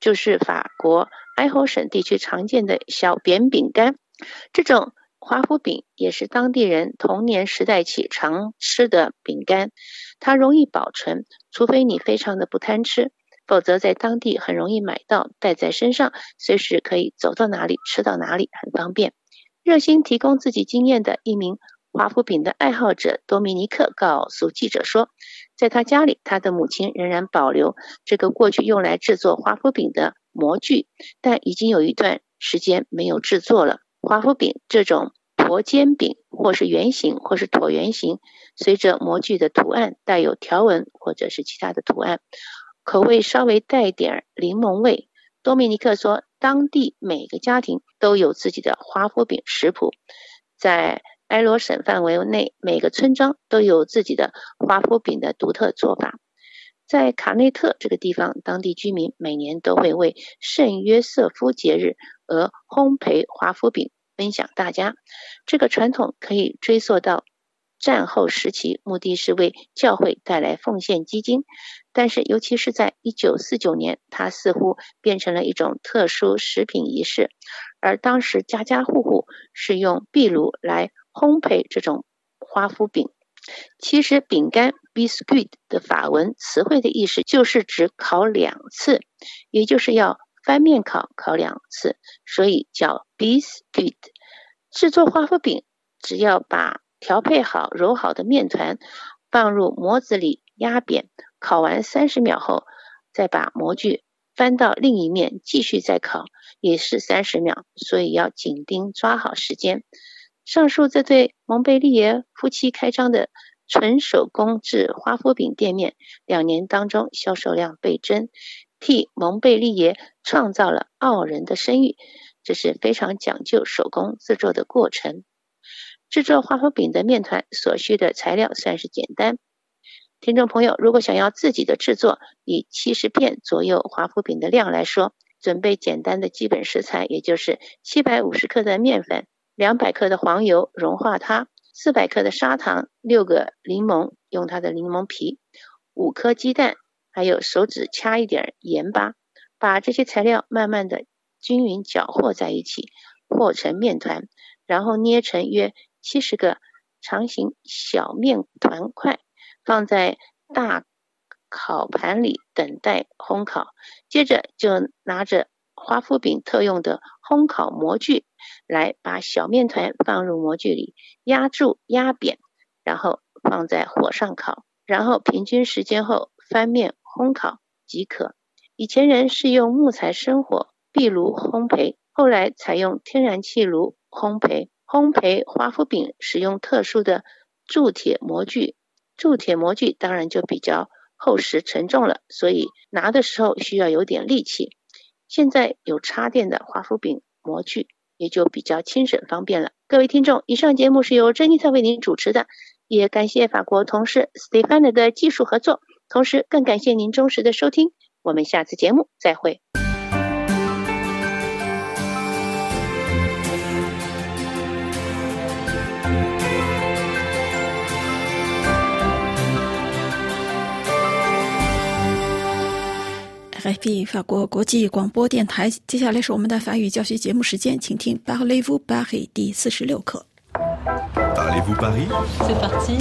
就是法国埃侯省地区常见的小扁饼干，这种华夫饼也是当地人童年时代起常吃的饼干，它容易保存，除非你非常的不贪吃，否则在当地很容易买到，带在身上，随时可以走到哪里吃到哪里，很方便。热心提供自己经验的一名华夫饼的爱好者多米尼克告诉记者说，在他家里，他的母亲仍然保留这个过去用来制作华夫饼的模具，但已经有一段时间没有制作了。华夫饼这种椭尖饼，或是圆形，或是椭圆形，随着模具的图案带有条纹或者是其他的图案，口味稍微带点柠檬味。多米尼克说，当地每个家庭都有自己的华夫饼食谱，在埃罗省范围内，每个村庄都有自己的华夫饼的独特做法。在卡内特这个地方，当地居民每年都会为圣约瑟夫节日而烘焙华夫饼分享大家。这个传统可以追溯到。战后时期，目的是为教会带来奉献基金，但是尤其是在一九四九年，它似乎变成了一种特殊食品仪式，而当时家家户户是用壁炉来烘焙这种花夫饼。其实，饼干 biscuit 的法文词汇的意思就是指烤两次，也就是要翻面烤烤两次，所以叫 biscuit。制作花夫饼，只要把调配好揉好的面团，放入模子里压扁，烤完三十秒后，再把模具翻到另一面继续再烤，也是三十秒，所以要紧盯抓好时间。上述这对蒙贝利耶夫妻开张的纯手工制花夫饼店面，两年当中销售量倍增，替蒙贝利耶创造了傲人的声誉。这是非常讲究手工制作的过程。制作花夫饼的面团所需的材料算是简单。听众朋友，如果想要自己的制作，以七十片左右华夫饼的量来说，准备简单的基本食材，也就是七百五十克的面粉、两百克的黄油融化它、四百克的砂糖、六个柠檬用它的柠檬皮、五颗鸡蛋，还有手指掐一点盐巴，把这些材料慢慢的均匀搅和在一起，和成面团，然后捏成约。七十个长形小面团块放在大烤盘里等待烘烤，接着就拿着花夫饼特用的烘烤模具来把小面团放入模具里压住压扁，然后放在火上烤，然后平均时间后翻面烘烤即可。以前人是用木材生火壁炉烘焙，后来采用天然气炉烘焙。烘焙华夫饼使用特殊的铸铁模具，铸铁模具当然就比较厚实沉重了，所以拿的时候需要有点力气。现在有插电的华夫饼模具，也就比较轻省方便了。各位听众，以上节目是由珍妮特为您主持的，也感谢法国同事 Stefan 的技术合作，同时更感谢您忠实的收听。我们下次节目再会。RFI 法国国际广播电台，接下来是我们的法语教学节目时间，请听 Parlez-vous Paris 第四十六课。Parlez-vous Paris C'est parti.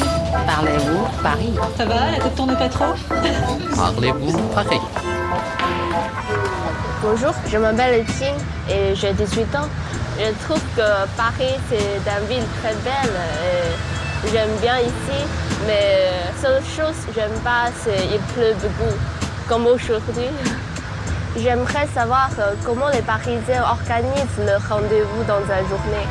Parlez-vous Paris Ça va, la tête tourne pas trop Parlez-vous Paris Bonjour, je m'appelle Etienne et j'ai 18 ans. Je trouve que Paris c'est une ville très belle et j'aime bien ici, mais seule chose que j'aime pas c'est il pleut beaucoup. Comme aujourd'hui, j'aimerais savoir comment les Parisiens organisent le rendez-vous dans la journée.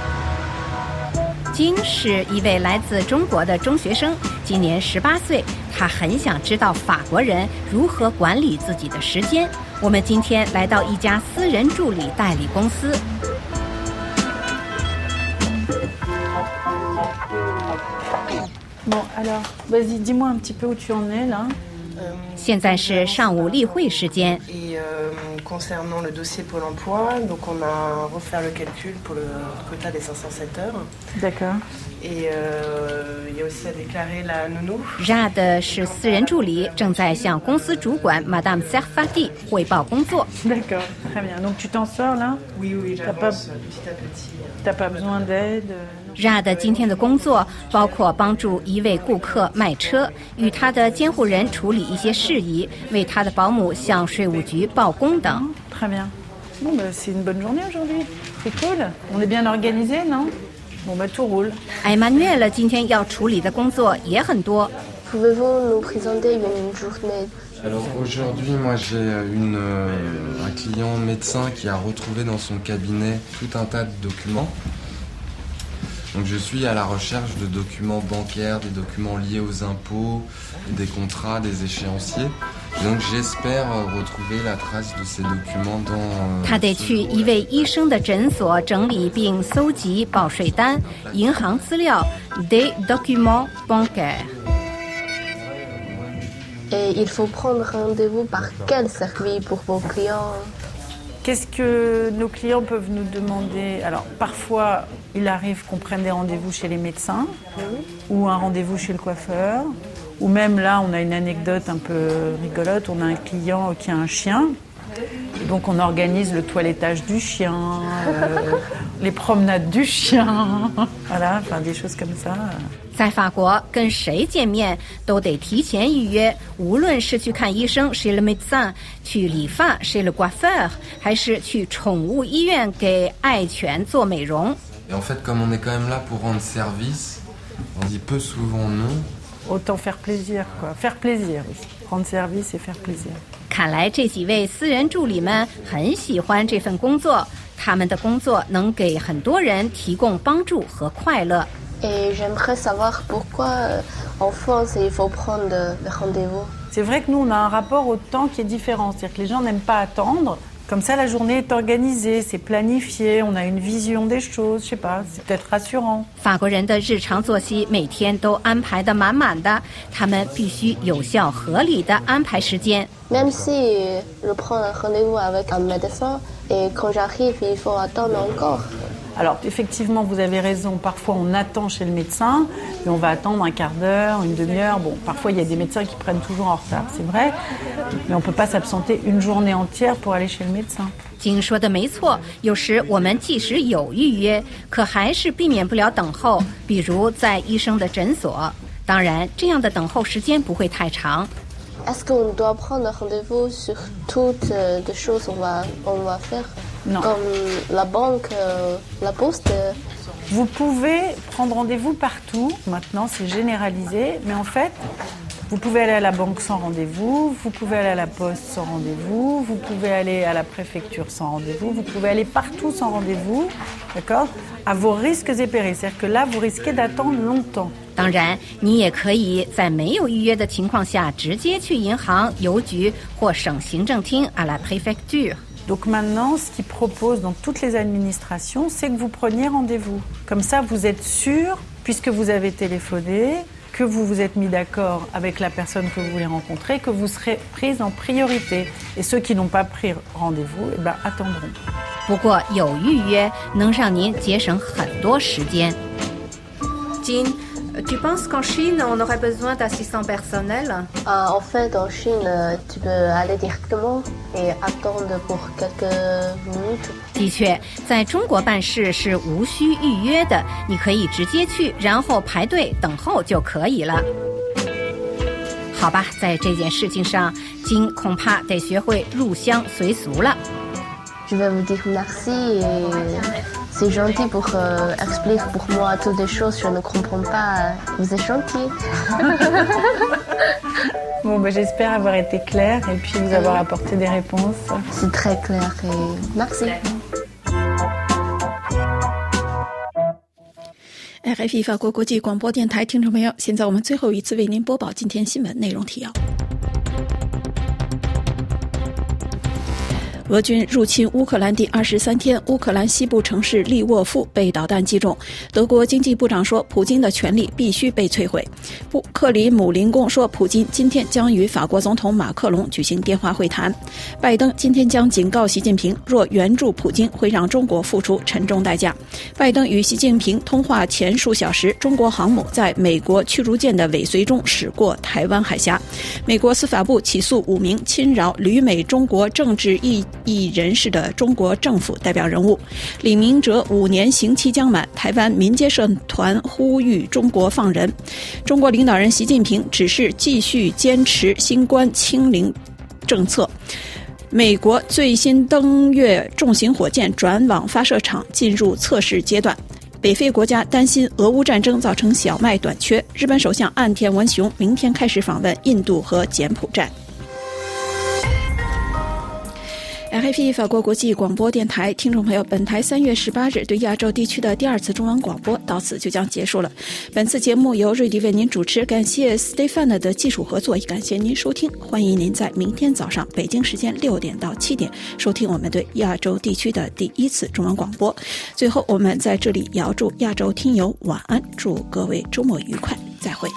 金是一位来自中国的中学生，今年十八岁。他很想知道法国人如何管理自己的时间。我们今天来到一家私人助理代理公司。Bon, alors, vas-y, dis-moi un petit peu où tu en es là. 现在是上午例会时间。 concernant le dossier Pôle emploi, donc on a refait le calcul pour le quota des 507 heures. D'accord. Et euh, il y a aussi à déclarer la nounou. Jade 是私人助理，正在向公司主管 Madame Serfati 汇报工作。 D'accord, très bien. Donc tu t'en sors là Oui, oui, T'as pas, j'avance petit à petit. t'as pas besoin d'aide euh, Jade 今天的工作包括帮助一位顾客卖车，与他的监护人处理一些事宜，为他的保姆向税务局报工等。Très bien. Bon, bah, c'est une bonne journée aujourd'hui. C'est cool. On est bien organisé, non Bon, bah tout roule. Emmanuel 今天要处理的工作也很多。Pouvez-vous nous présenter une journée Alors aujourd'hui, moi j'ai une, euh, un client médecin qui a retrouvé dans son cabinet tout un tas de documents. Donc je suis à la recherche de documents bancaires, des documents liés aux impôts, des contrats, des échéanciers. Et donc j'espère euh, retrouver la trace de ces documents dans... euh, 他得去一位医生的诊所整理并搜集报税单、银行资料 （des documents bancaires）。 Et il faut prendre rendez-vous par quel service pour vos clients Qu'est-ce que nos clients peuvent nous demander? Alors, parfois, il arrive qu'on prenne des rendez-vous chez les médecins ou un rendez-vous chez le coiffeur. Ou même là, on a une anecdote un peu rigolote. On a un client qui a un chien. Et donc, on organise le toilettage du chien, euh, les promenades du chien. Voilà, enfin des choses comme ça. 在法国，跟谁见面都得提前预约，无论是去看医生 chez le médecin，去理发 chez le coiffeur，还是去宠物医院给爱犬做美容。Et en fait, comme on est quand même là pour rendre service, on dit peu souvent non. Autant faire plaisir, quoi. Faire plaisir. Rendre service et faire plaisir. 看来这几位私人助理们很喜欢这份工作，他们的工作能给很多人提供帮助和快乐。Et j'aimerais savoir pourquoi euh, en France il faut prendre euh, le rendez-vous. C'est vrai que nous, on a un rapport au temps qui est différent. C'est-à-dire que les gens n'aiment pas attendre. Comme ça, la journée est organisée, c'est planifié, on a une vision des choses, je sais pas, c'est peut-être rassurant. Même si je prends un rendez-vous avec un médecin et quand j'arrive, il faut attendre encore. Alors, effectivement, vous avez raison. Parfois, on attend chez le médecin, mais on va attendre un quart d'heure, une demi-heure. Bon, parfois, il y a des médecins qui prennent toujours en retard, c'est vrai, mais on ne peut pas s'absenter une journée entière pour aller chez le médecin. 金说的没错，有时我们即使有预约，可还是避免不了等候，比如在医生的诊所。当然，这样的等候时间不会太长。 Est-ce qu'on doit prendre rendez-vous sur toutes euh, les choses qu'on va, on va faire? Non. Comme la banque, euh, la poste? Euh, Vous pouvez prendre rendez-vous partout. Maintenant, c'est généralisé. Mais en fait, vous pouvez aller à la banque sans rendez-vous, vous pouvez aller à la poste sans rendez-vous, vous pouvez aller à la préfecture sans rendez-vous, vous pouvez aller partout sans rendez-vous, d'accord? À vos risques et périls. C'est-à-dire que là, vous risquez d'attendre longtemps. 当然，你也可以在没有预约的情况下，直接去银行、邮局或省行政厅 à la préfecture。 Donc maintenant, ce qu'ils proposent dans toutes les administrations, c'est que vous preniez rendez-vous. Comme ça, vous êtes sûr, puisque vous avez téléphoné, que vous vous êtes mis d'accord avec la personne que vous voulez rencontrer, que vous serez prise en priorité. Et ceux qui n'ont pas pris rendez-vous, eh ben, attendront. 不过有预约能让您节省很多时间。金 ，tu penses qu'en Chine on aurait besoin d'assistants personnels Euh, en fait, en Chine, euh, tu peux aller directement et attendre pour quelques minutes. 的确，在中国办事是无需预约的，你可以直接去，然后排队等候就可以了。好吧，在这件事情上，金恐怕得学会入乡随俗了。Je vais vous dire merci et c'est gentil pour euh, expliquer pour moi toutes les choses. Je ne comprends pas. Vous êtes gentil. Bon, ben, j'espère avoir été claire et puis vous avoir apporté des réponses. C'est très clair et merci. RFI 法国国际广播电台听众朋友，现在我们最后一次为您播报今天新闻内容提要。 俄军入侵乌克兰第二十三天，乌克兰西部城市利沃夫被导弹击中。德国经济部长说，普京的权力必须被摧毁。布克里姆林宫说，普京今天将与法国总统马克龙举行电话会谈。拜登今天将警告习近平，若援助普京，会让中国付出沉重代价。拜登与习近平通话前数小时，中国航母在美国驱逐舰的尾随中驶过台湾海峡。美国司法部起诉五名侵扰旅美中国政治一人士的中国政府代表人物。李明哲五年刑期将满，台湾民间社团呼吁中国放人。中国领导人习近平指示继续坚持新冠清零政策。美国最新登月重型火箭转往发射场进入测试阶段。北非国家担心俄乌战争造成小麦短缺。日本首相岸田文雄明天开始访问印度和柬埔寨。RFI 法国国际广播电台听众朋友，本台三月十八日对亚洲地区的第二次中文广播到此就将结束了。本次节目由瑞迪为您主持，感谢 Stefan 的技术合作，也感谢您收听。欢迎您在明天早上北京时间六点到七点收听我们对亚洲地区的第一次中文广播。最后，我们在这里也要祝亚洲听友晚安，祝各位周末愉快，再会。